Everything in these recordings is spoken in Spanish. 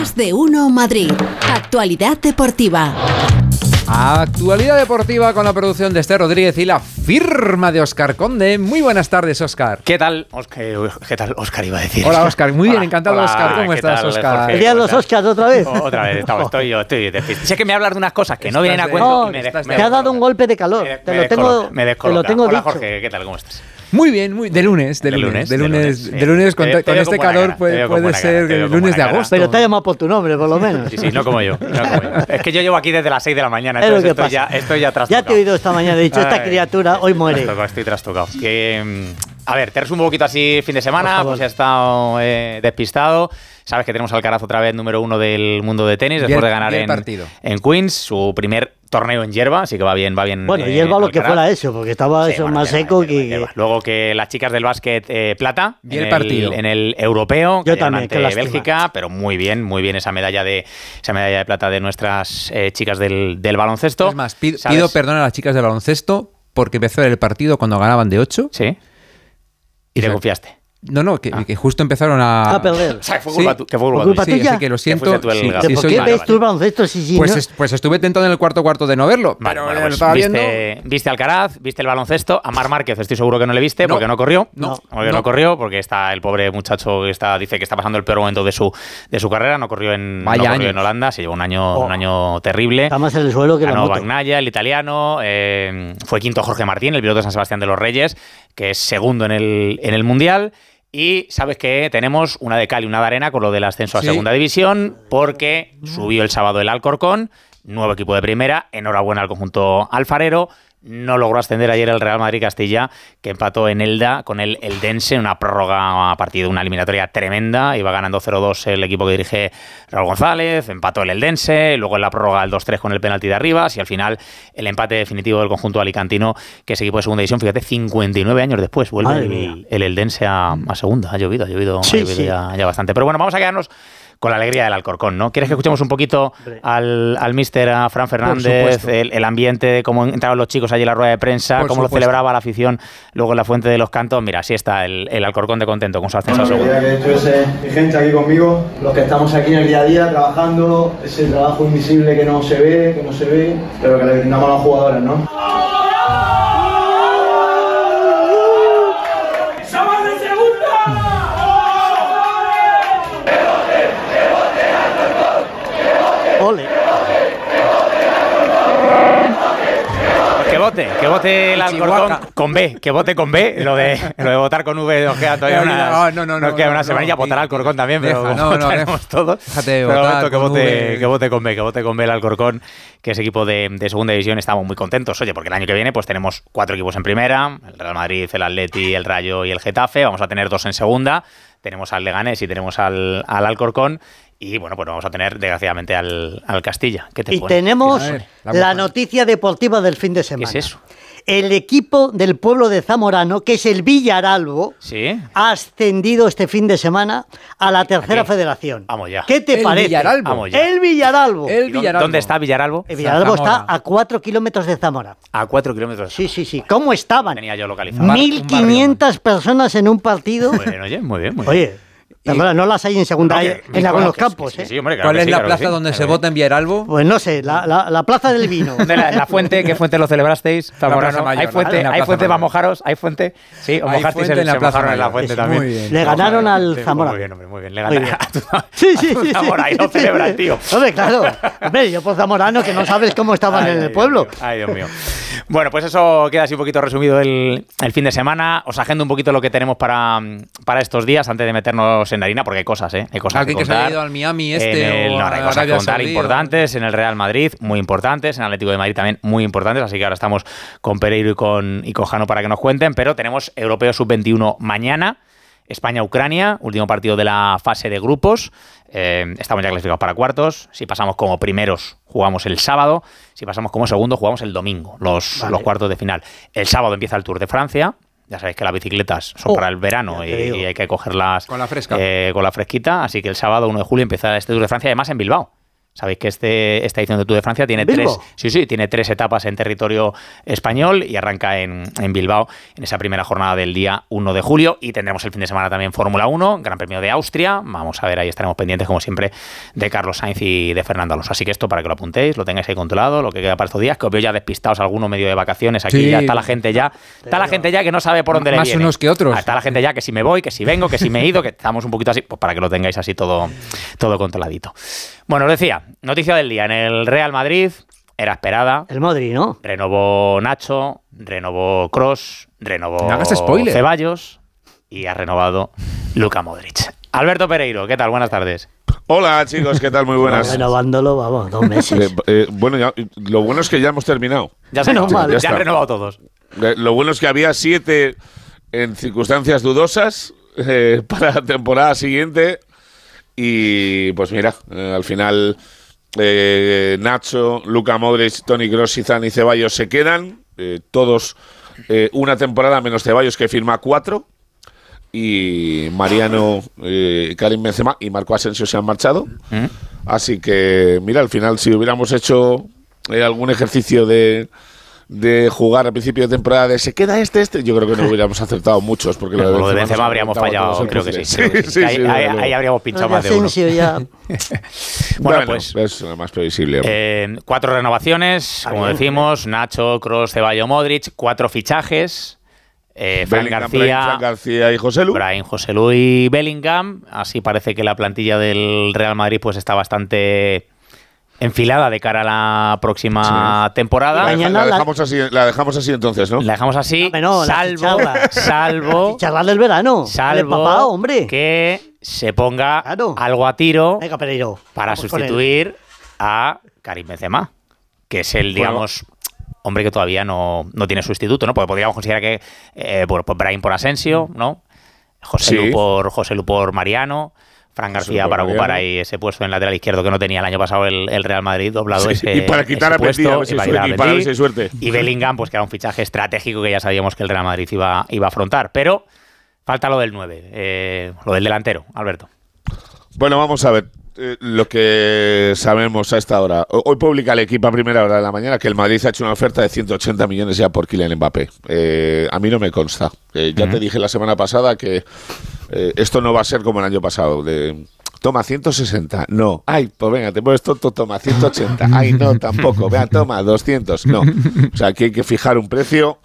Más de uno Madrid. Actualidad deportiva. Actualidad deportiva con la producción de Esther Rodríguez y la firma de Oscar Conde. Muy buenas tardes, Oscar. ¿Qué tal, Oscar? ¿Qué tal, Oscar? Iba a decir. Hola, Oscar. Muy bien, Hola, encantado, hola, Oscar. ¿Cómo ¿qué estás, tal, Oscar? Jorge? ¿Querían los Oscars otra vez? Otra vez, estaba- estoy yo, estoy. Sé que me hablar de unas cosas que no vienen a de- cuento No, y me, estás me te ha dado un golpe de calor. me- te me lo tengo, me te lo tengo Hola, dicho. Jorge, ¿qué tal? ¿Cómo estás? Muy bien, muy, de lunes, de, De lunes, de de lunes, de lunes con, Te- te con este con buena calor puede, puede ser con lunes de agosto. Pero te ha llamado por tu nombre, por lo menos. Sí, sí, no como yo. no como yo. Es que yo llevo aquí desde las 6 de la mañana, Es lo entonces que estoy ya, estoy ya Ya trastocado. te he oído esta mañana, he dicho, esta criatura hoy muere. Trastocado, estoy trastocado. Que, mm, a ver, te resumo un poquito así fin de semana, pues he estado eh, despistado. Sabes que tenemos al Alcaraz otra vez número uno del mundo de tenis, después Bien- de ganar en, partido. en Queens, su primer torneo en hierba, así que va bien, va bien. Bueno, eh, y va lo que fuera eso, porque estaba Sí, eso bueno, más hierba, seco hierba, que... hierba. Luego que las chicas del básquet eh, plata Vi en el partido. en el europeo, Yo también, ante. Bélgica, pero muy bien, muy bien esa medalla de esa medalla de plata de nuestras eh, chicas del, del baloncesto. Es más, pi- ¿Sabes? pido perdón a las chicas del baloncesto porque empezó el partido cuando ganaban de 8. Sí. Y te confiaste. No, no, que, que justo empezaron a... A perder. O sea, que fue Sí. culpa, tu- que fue culpa ¿Por culpa tuya. Sí, así que lo siento. el sí, sí, ¿Por qué ves tú el baloncesto si, si Pues, no- es- pues estuve tentado en el cuarto cuarto de no verlo. Vale, pero bueno, lo pues estaba viendo. viste, viste Alcaraz, viste el baloncesto. A Mar Márquez estoy seguro que no le viste No. porque no corrió. No. Porque no. No. corrió, porque está el pobre muchacho que está, dice que está pasando el peor momento de su, de su carrera. No corrió en, no corrió en Holanda, se llevó un año, Oh. un año terrible. Está más en el suelo que la Ganó moto. Bagnaya, el italiano. eh, fue quinto Jorge Martín, el piloto de San Sebastián de los Reyes, que es segundo en el, en el Mundial. Y sabes que tenemos una de cal y una de arena con lo del ascenso a Sí. segunda división, porque subió el sábado el Alcorcón, nuevo equipo de primera. Enhorabuena al conjunto alfarero. No logró ascender ayer el Real Madrid Castilla, que empató en Elda con el Eldense, una prórroga a partir de una eliminatoria tremenda. Iba ganando 0-2 el equipo que dirige Raúl González, empató el Eldense, luego en la prórroga el 2-3 con el penalti de Arribas y al final el empate definitivo del conjunto alicantino, que es equipo de segunda división. Fíjate, 59 años después vuelve el, Eldense a, a segunda. Ha llovido, ha llovido, Sí, ha llovido sí. Ya, ya bastante. Pero bueno, vamos a quedarnos con la alegría del Alcorcón, ¿no? ¿Quieres que escuchemos un poquito al, al mister, a Fran Fernández, el, el ambiente, de cómo entraban los chicos allí en la rueda de prensa, Por cómo lo supuesto. celebraba la afición luego en la Fuente de los Cantos? Mira, así está el, el Alcorcón de contento con su ascenso a Bueno, segunda. quería que estuviese mi gente aquí conmigo, los que estamos aquí en el día a día trabajando, ese trabajo invisible que no se ve, que no se ve, pero que le brindamos a los jugadores, ¿no? Vote, que vote el Alcorcón con B, que vote con B. Lo de, lo de votar con V nos queda todavía No, una, no, no, no, queda una semanilla. no. Votará Alcorcón también, pero no, no, todos. De votar que vote, que vote con B, que vote con B el Alcorcón, que es equipo de, de segunda división. Estamos muy contentos, oye, porque el año que viene pues tenemos cuatro equipos en primera, el Real Madrid, el Atleti, el Rayo y el Getafe. Vamos a tener dos en segunda. Tenemos al Leganés y tenemos al, al Alcorcón. Y bueno, pues vamos a tener desgraciadamente al, al Castilla. ¿Qué te Y pone? tenemos ver, la noticia deportiva del fin de ¿Qué semana. es eso? El equipo del pueblo de Zamorano, que es el Villaralbo, ¿Sí? ha ascendido este fin de semana a la tercera federación. Vamos ya. ¿Qué te El parece? Villaralbo. Vamos ya. El Villaralbo. El ¿Y dónde- Villaralbo. ¿Dónde está Villaralbo? El Villaralbo está Zamora. a cuatro kilómetros de Zamora. A cuatro kilómetros. Sí, sí, sí. ¿Cómo estaban? Tenía yo localizado. Bar- 1.500 personas en un partido. Bueno, oye, muy bien, muy bien. Oye, perdona, no las hay en segunda, No, en algunos que- campos. ¿eh? sí, hombre, claro ¿Cuál es sí, la claro plaza sí, donde se vota en Villaralbo? Pues no sé, la, la- la plaza del vino. ¿Dónde la, la fuente? ¿Qué fuente lo celebrasteis? Mayor, ¿Hay fuente, en la ¿hay fuente para Mayor. mojaros? ¿Hay fuente? Sí, os Hay mojasteis en, en la Plaza en la fuente también. muy bien. Le ganaron al Sí, Zamora. Muy bien, hombre, muy bien. Le ganaron a Sí, sí. Zamora y lo celebran, tío. Hombre, claro. Hombre, yo por zamorano que no sabes cómo estaban en el pueblo. Ay, Dios mío. Bueno, pues eso queda así un poquito resumido el, el fin de semana. Os agendo un poquito lo que tenemos para, para estos días antes de meternos en la harina, porque hay cosas, ¿eh? Hay cosas Alguien que se contar. haya ido al Miami este el- o no, hay cosas que contar importantes en el Real Madrid, muy importantes, en Atlético de Madrid también muy importantes, así que ahora estamos con Pereiro y con, y con Jano para que nos cuenten, pero tenemos Europeo Sub-21 mañana. España-Ucrania, último partido de la fase de grupos. Eh, estamos ya clasificados para cuartos. Si pasamos como primeros, jugamos el sábado. Si pasamos como segundo, jugamos el domingo, los, Vale. los cuartos de final. El sábado empieza el Tour de Francia. Ya sabéis que las bicicletas son Oh, para el verano y hay que cogerlas Con la fresca. eh, con la fresquita. Así que el sábado 1 de julio empieza este Tour de Francia, además en Bilbao. Sabéis que este, esta edición de Tour de Francia tiene tres, sí, sí, tiene tres etapas en territorio español y arranca en, en Bilbao en esa primera jornada del día 1 de julio. Y tendremos el fin de semana también Fórmula 1, Gran Premio de Austria. Vamos a ver, ahí estaremos pendientes, como siempre, de Carlos Sainz y de Fernando Alonso. Así que esto para que lo apuntéis, lo tengáis ahí controlado, lo que queda para estos días, que os veo ya despistados alguno medio de vacaciones. Aquí Sí. ya está la gente ya, está la gente ya que no sabe por dónde le Más viene. unos que otros. Ah, Está la gente ya que si me voy, que si vengo, que si me he ido, que estamos un poquito así, pues para que lo tengáis así todo, todo controladito. Bueno, os decía, noticia del día. En el Real Madrid era esperada. El Modri, ¿no? Renovó Nacho, renovó Cross, renovó No hagas spoiler. Ceballos y ha renovado Luka Modric. Alberto Pereiro, ¿qué tal? Buenas tardes. Hola chicos, ¿qué tal? Muy buenas. Renovándolo, vamos, dos Eh, meses. eh, bueno, ya- lo bueno es que ya hemos terminado. Ya, se Menos ya, mal. ya Ya han renovado todos. Eh, Lo bueno es que había siete en circunstancias dudosas eh, para la temporada siguiente. Y pues mira, eh, al final eh, Nacho, Luca Modric, Tony Kroos, Zidane y Ceballos se quedan. eh, todos eh, una temporada menos Ceballos que firma cuatro. Y Mariano, Karim Benzema y Marco Asensio se han marchado. Así que, mira, al final, si hubiéramos hecho algún ejercicio de, de jugar al principio de temporada de se queda este, este, yo creo que no hubiéramos acertado muchos. Porque Lo de Benzema habríamos fallado, creo que sí. creo que sí. sí, ahí, sí, ahí- desde ahí luego. habríamos pinchado más de uno. Ya. Bueno, pues es lo más previsible. Eh, cuatro renovaciones, como decimos, Nacho, Cross, Ceballos, Modric, cuatro fichajes, eh, Fran García, Fran García y José Lu. Brian José Luis Bellingham, así parece que la plantilla del Real Madrid pues está bastante enfilada de cara a la próxima temporada. La, deja- la la- dejamos así, la dejamos así entonces, ¿no? La dejamos así, no, la salvo, salvo, Charlar del verano. Salvo papá, hombre. que se ponga Claro. algo a tiro Venga, Pereiro. para vamos sustituir a Karim Benzema, que es el, digamos, hombre que todavía no, no tiene sustituto, ¿no? Porque podríamos considerar que, eh, bueno, pues Brahim por Asensio, ¿no? José Lu por José Lu por Mariano, Fran García para ocupar ahí ese puesto en lateral izquierdo que no tenía el año pasado el, el Real Madrid, doblado Sí, ese y para quitar ese a puesto, y para suerte- quitar a y para ver si suerte. Y Bellingham, pues que era un fichaje estratégico que ya sabíamos que el Real Madrid iba, iba a afrontar. Pero falta lo del 9, eh, lo del delantero, Alberto. Bueno, vamos a ver. eh, lo que sabemos a esta hora. Hoy publica el equipo a primera hora de la mañana que el Madrid ha hecho una oferta de 180 millones ya por Kylian Mbappé. Eh, a mí no me consta. Eh, ya te dije la semana pasada que eh, esto no va a ser como el año pasado. De, toma 160. No. Ay, pues venga, te pones tonto, toma 180. Ay, no, tampoco. Vea, toma 200. No. O sea, aquí hay que fijar un precio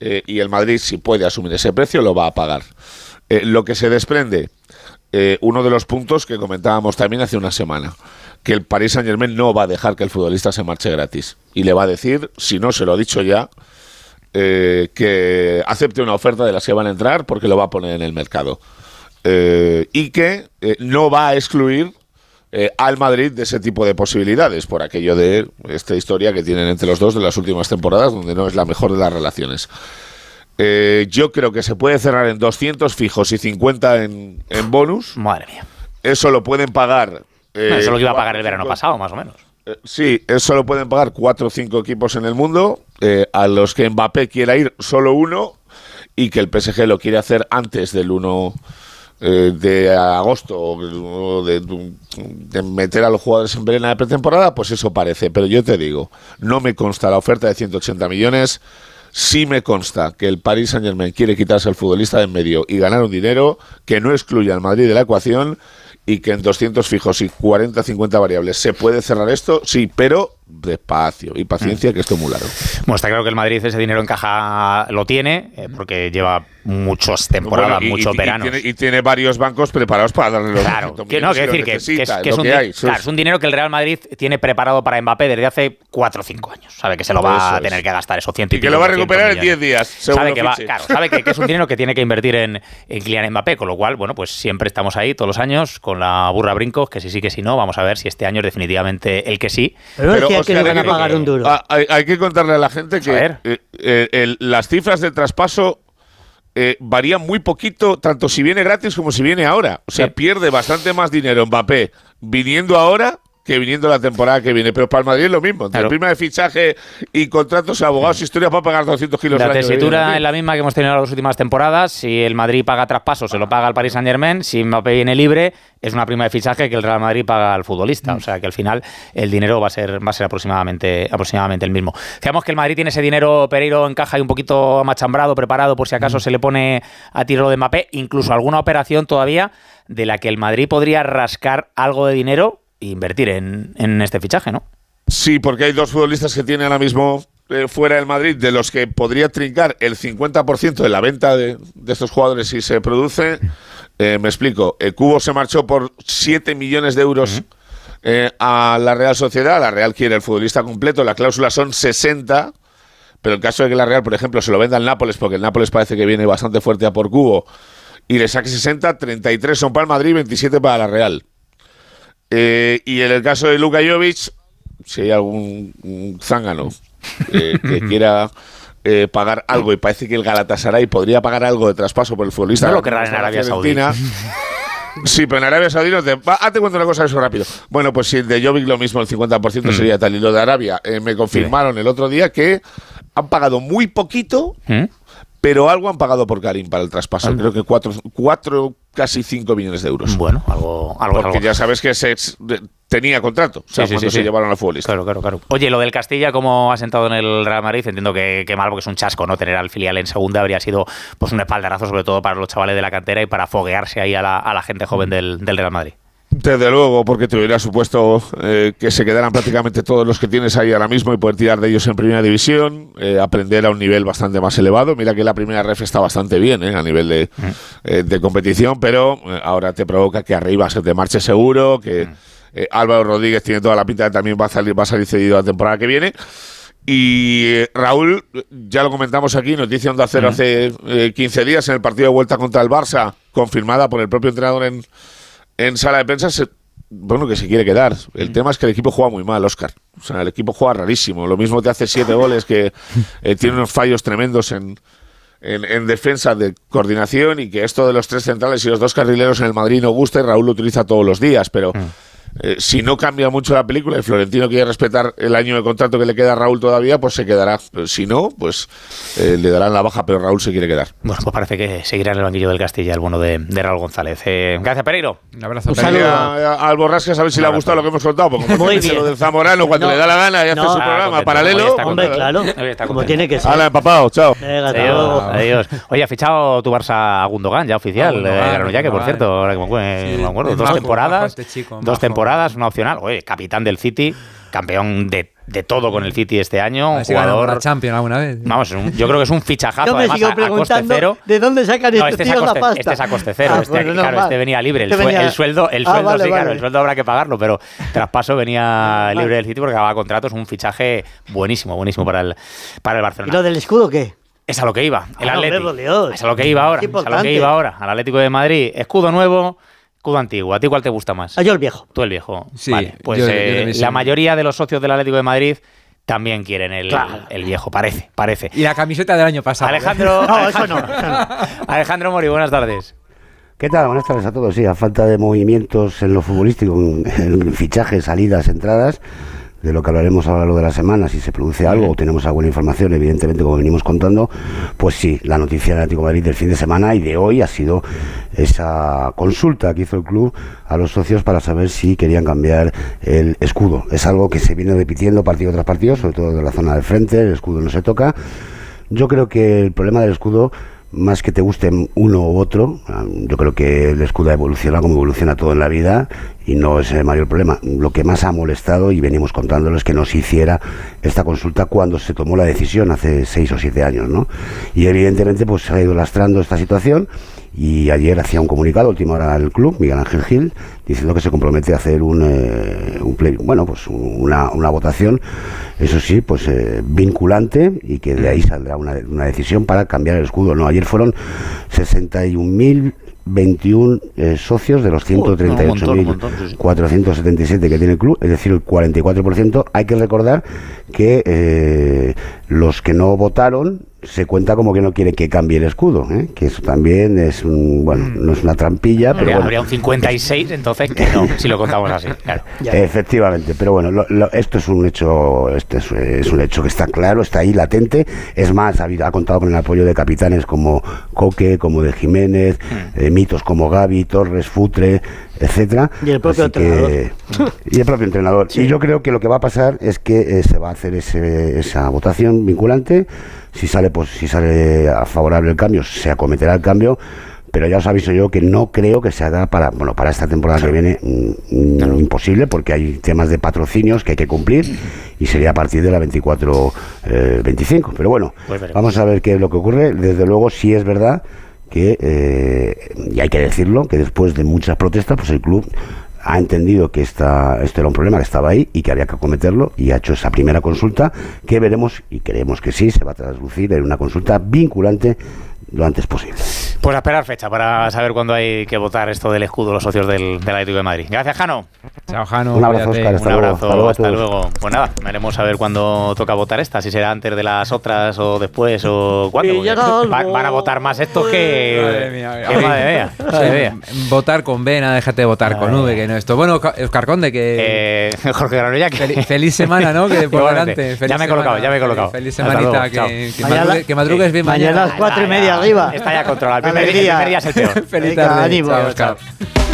eh, y el Madrid, si puede asumir ese precio, lo va a pagar. Eh, lo que se desprende, eh, uno de los puntos que comentábamos también hace una semana, que el Paris Saint Germain no va a dejar que el futbolista se marche gratis. Y le va a decir, si no se lo ha dicho ya, eh, que acepte una oferta de las que van a entrar porque lo va a poner en el mercado. Eh, y que eh, no va a excluir eh, al Madrid de ese tipo de posibilidades, por aquello de esta historia que tienen entre los dos de las últimas temporadas, donde no es la mejor de las relaciones. Eh, yo creo que se puede cerrar en 200 fijos y 50 en, en bonus. Madre mía. Eso lo pueden pagar. Eso es lo que iba a pagar el verano pasado, más o menos. Sí, eso lo pueden pagar cuatro o cinco equipos en el mundo, eh, a los que Mbappé quiera ir solo uno y que el PSG lo quiere hacer antes del 1 eh, de agosto o de, de meter a los jugadores en plena de pretemporada, pues eso parece. Pero yo te digo, no me consta la oferta de 180 millones. Sí me consta que el Paris Saint Germain quiere quitarse al futbolista de en medio y ganar un dinero que no excluya al Madrid de la ecuación y que en 200 fijos y 40-50 variables se puede cerrar esto, sí, pero despacio y paciencia, que esto es muy largo. Bueno, está claro que el Madrid ese dinero en caja lo tiene, eh, porque lleva muchas temporadas, Bueno, y- muchos y- y veranos. tiene, y tiene varios bancos preparados para darle los Claro, 200 que no, si lo decir que, que es, que un, que hay. claro, es un dinero que el Real Madrid tiene preparado para Mbappé desde hace 4 o 5 años. Sabe que se lo va Eso a es. tener que gastar esos 100 y Y que lo va a 200 recuperar en millones. 10 días, Sabe que, va, claro, sabe que, que es un dinero que tiene que invertir en, en Kylian Mbappé, con lo cual, bueno, pues siempre estamos ahí todos los años con la burra brincos, que sí, sí, que sí, no. Vamos a ver si este año es definitivamente el que sí. Pero, que no iban a hay que- pagar un duro. Ah, hay, hay que contarle a la gente que eh, eh, el- las cifras del traspaso eh, varían muy poquito, tanto si viene gratis como si viene ahora. O sea, Sí. pierde bastante más dinero Mbappé viniendo ahora que viniendo la temporada que viene. Pero para el Madrid es lo mismo. Entre Claro. prima de fichaje y contratos, abogados, historia para pagar 200 kilos La al año tesitura es la misma que hemos tenido en las últimas temporadas. Si el Madrid paga traspaso, se lo paga al Paris Saint Germain. Si Mbappé viene libre, es una prima de fichaje que el Real Madrid paga al futbolista. O sea que al final el dinero va a ser, va a ser aproximadamente, aproximadamente el mismo. Digamos que el Madrid tiene ese dinero, Pereiro en caja y un poquito amachambrado, preparado por si acaso se le pone a tiro de Mbappé. Incluso alguna operación todavía de la que el Madrid podría rascar algo de dinero invertir en, en este fichaje, ¿no? Sí, porque hay dos futbolistas que tiene ahora mismo eh, fuera del Madrid, de los que podría trincar el 50% de la venta de, de estos jugadores si se produce. Eh, me explico. El Cubo se marchó por 7 millones de euros eh, a la Real Sociedad. La Real quiere el futbolista completo. La cláusula son 60. Pero el caso de que la Real, por ejemplo, se lo venda al Nápoles, porque el Nápoles parece que viene bastante fuerte a por Cubo, y le saque 60, 33 son para el Madrid, 27 para la Real. Eh, y en el caso de Luka Jovic, si hay algún zángano eh, que quiera eh, pagar algo, y parece que el Galatasaray podría pagar algo de traspaso por el futbolista. No lo querrán en Arabia. Sí, pero en Arabia Saudí no te... Ah, te cuento una cosa eso rápido. Bueno, pues si el de Jovic lo mismo, el 50% Mm. sería tal. Y lo de Arabia, eh, me confirmaron el otro día que han pagado muy poquito, ¿Mm? Pero algo han pagado por Karim para el traspaso. Creo que cuatro, cuatro casi cinco millones de euros. Bueno, algo, algo, Porque algo. ya sabes que se, tenía contrato. O sea, Sí, sí, cuando sí, se sí. llevaron al futbolista. Claro, claro, claro. Oye, lo del Castilla, ¿cómo ha sentado en el Real Madrid? Entiendo que, que mal, porque es un chasco, ¿no? Tener al filial en segunda habría sido pues un espaldarazo, sobre todo para los chavales de la cantera y para foguearse ahí a la, a la gente joven del, del Real Madrid. Desde luego, porque te hubiera supuesto eh, que se quedaran prácticamente todos los que tienes ahí ahora mismo y poder tirar de ellos en primera división, eh, aprender a un nivel bastante más elevado. Mira que la primera ref está bastante bien eh, a nivel de, eh, de competición, pero ahora te provoca que arriba se te marche seguro, que eh, Álvaro Rodríguez tiene toda la pinta de que también va a salir, va a salir cedido la temporada que viene. Y eh, Raúl, ya lo comentamos aquí, noticia Onda Cero hace eh, 15 días en el partido de vuelta contra el Barça, confirmada por el propio entrenador en, en sala de prensa, se- bueno, que se quiere quedar. El tema es que el equipo juega muy mal, Oscar. O sea, el equipo juega rarísimo. Lo mismo te hace siete goles que eh, tiene unos fallos tremendos en, en, en defensa de coordinación y que esto de los tres centrales y los dos carrileros en el Madrid no gusta y Raúl lo utiliza todos los días, pero eh, si no cambia mucho la película y Florentino quiere respetar el año de contrato que le queda a Raúl todavía, pues se quedará. Si no, pues eh, le darán la baja, pero Raúl se quiere quedar. Bueno, pues parece que seguirá en el banquillo del Castilla el bueno de, de Raúl González. Eh, gracias, Pereiro. Un abrazo. Un Pereiro. saludo. A- a- al Borrascas a ver si le ha gustado lo que hemos contado, porque como Muy bien. lo del Zamorano cuando No. le da la gana y hace No. su Ah, programa paralelo. está Hombre, claro. Como tiene que ser. Hala, empapado, chao. Venga, Adiós, adiós. Oye, ha fichado tu Barça a Gundogan, ya oficial. A Gundogan, eh, Granollaque, por cierto, ahora que me acuerdo, Sí, me acuerdo. es Dos majo, temporadas, este temporadas, una opcional. Oye, capitán del City, campeón de, de todo con el City este año, un jugador... la Champions alguna vez. Vamos, es un- yo creo que es un fichajazo Yo me además sigo a- a, coste preguntando cero. de dónde sacan No, estos este es, la coste, pasta. este es a coste cero. Ah, este, bueno, claro, este venía libre. El, Este sue- venía- el sueldo, el Ah, sueldo vale, sí, claro, el sueldo habrá que pagarlo, pero traspaso venía libre del City porque acababa contrato. Es un fichaje buenísimo, buenísimo para el, para el ¿Y Barcelona. lo del escudo qué? Es a lo que iba, el Ah, Atlético. Es a lo que iba ahora. Es a lo que iba ahora. Al Atlético de Madrid, escudo nuevo, escudo antiguo. ¿A ti cuál te gusta más? Ah, yo el viejo. Tú el viejo. Sí, vale. Pues yo- yo eh, sí. la mayoría de los socios del Atlético de Madrid también quieren el, Claro. el viejo, parece, parece. Y la camiseta del año pasado. ¿eh? Alejandro, No, eso no, Alejandro, eso no. Alejandro Mori, buenas tardes. ¿Qué tal? Buenas tardes a todos. Sí, a falta de movimientos en lo futbolístico, en, en fichajes, salidas, entradas, de lo que hablaremos a lo largo de la semana, si se produce algo o tenemos alguna información, evidentemente, como venimos contando, pues sí, la noticia del Atlético Madrid del fin de semana y de hoy ha sido esa consulta que hizo el club a los socios para saber si querían cambiar el escudo. Es algo que se viene repitiendo partido tras partido, sobre todo de la zona del frente, el escudo no se toca. Yo creo que el problema del escudo, más que te guste uno u otro, ah, yo creo que el escudo evoluciona como evoluciona todo en la vida y no es el mayor problema. Lo que más ha molestado, y venimos contándolo, es que no se hiciera esta consulta cuando se tomó la decisión hace seis o siete años, ¿no? Y evidentemente pues se ha ido lastrando esta situación y ayer hacía un comunicado, última hora el club, Miguel Ángel Gil, diciendo que se compromete a hacer un, eh, un play- bueno, pues una, una votación, eso sí, pues eh, vinculante y que de ahí saldrá una, una decisión para cambiar el escudo. No, ayer fueron 61.021 eh, socios de los un montón, un montón, sí, sí. 138.477 que tiene el club, es decir, el 44%. Hay que recordar que eh, los que no votaron se cuenta como que no quiere que cambie el escudo, ¿eh? que eso también es un, bueno, no es una trampilla, pero Habría, bueno. habría un 56, entonces que no, si lo contamos así. Claro. Efectivamente, pero bueno, lo- lo- esto es un hecho, este es, es un hecho que está claro, está ahí latente. Es más, ha, contado con el apoyo de capitanes como Coque, como de Jiménez, Hmm. eh, mitos como Gaby, Torres, Futre, etcétera. Y el propio Así que- y el propio entrenador. Y yo creo que lo que va a pasar es que eh, se va a hacer ese- esa votación vinculante. Si sale, pues, si sale a favorable el cambio, se acometerá el cambio. Pero ya os aviso yo que no creo que se haga para, bueno, para esta temporada que viene mm, mm, imposible porque hay temas de patrocinios que hay que cumplir y sería a partir de la 24-25. Pero bueno, Pues vamos a ver qué es lo que ocurre. Desde luego, sí es verdad que, eh, y hay que decirlo, que después de muchas protestas, pues el club ha entendido que esta, esto era un problema que estaba ahí y que había que acometerlo y ha hecho esa primera consulta que veremos y creemos que sí, se va a traslucir en una consulta vinculante lo antes posible. Pues a esperar fecha para saber cuándo hay que votar esto del escudo los socios del, del Atlético de Madrid. Gracias, Jano. Chao, Jano. Un abrazo. Óscar, hasta Un luego. abrazo, Hasta luego hasta luego. Pues nada, veremos a ver cuándo toca votar esta, si será antes de las otras o después o cuándo. Va- van a votar más estos que. Madre mía. que madre mía, madre mía. Votar con B, nada, déjate de votar con V, que no esto. Bueno, Ca- Oscar Conde, que Eh, Jorge Granulla, que. fel- feliz semana, ¿no? Que por delante. Feliz Ya me he colocado, semana. ya me he colocado. Feliz Hasta semanita, luego, que, chao. que, Mañana- madrugue- que madrugues bien Mañana mañana. a las cuatro y media arriba. Está ya controlado. El primer, día- el Alegría. primer día es el peor. Feliz Venga, tarde. ánimo. Chao, Oscar.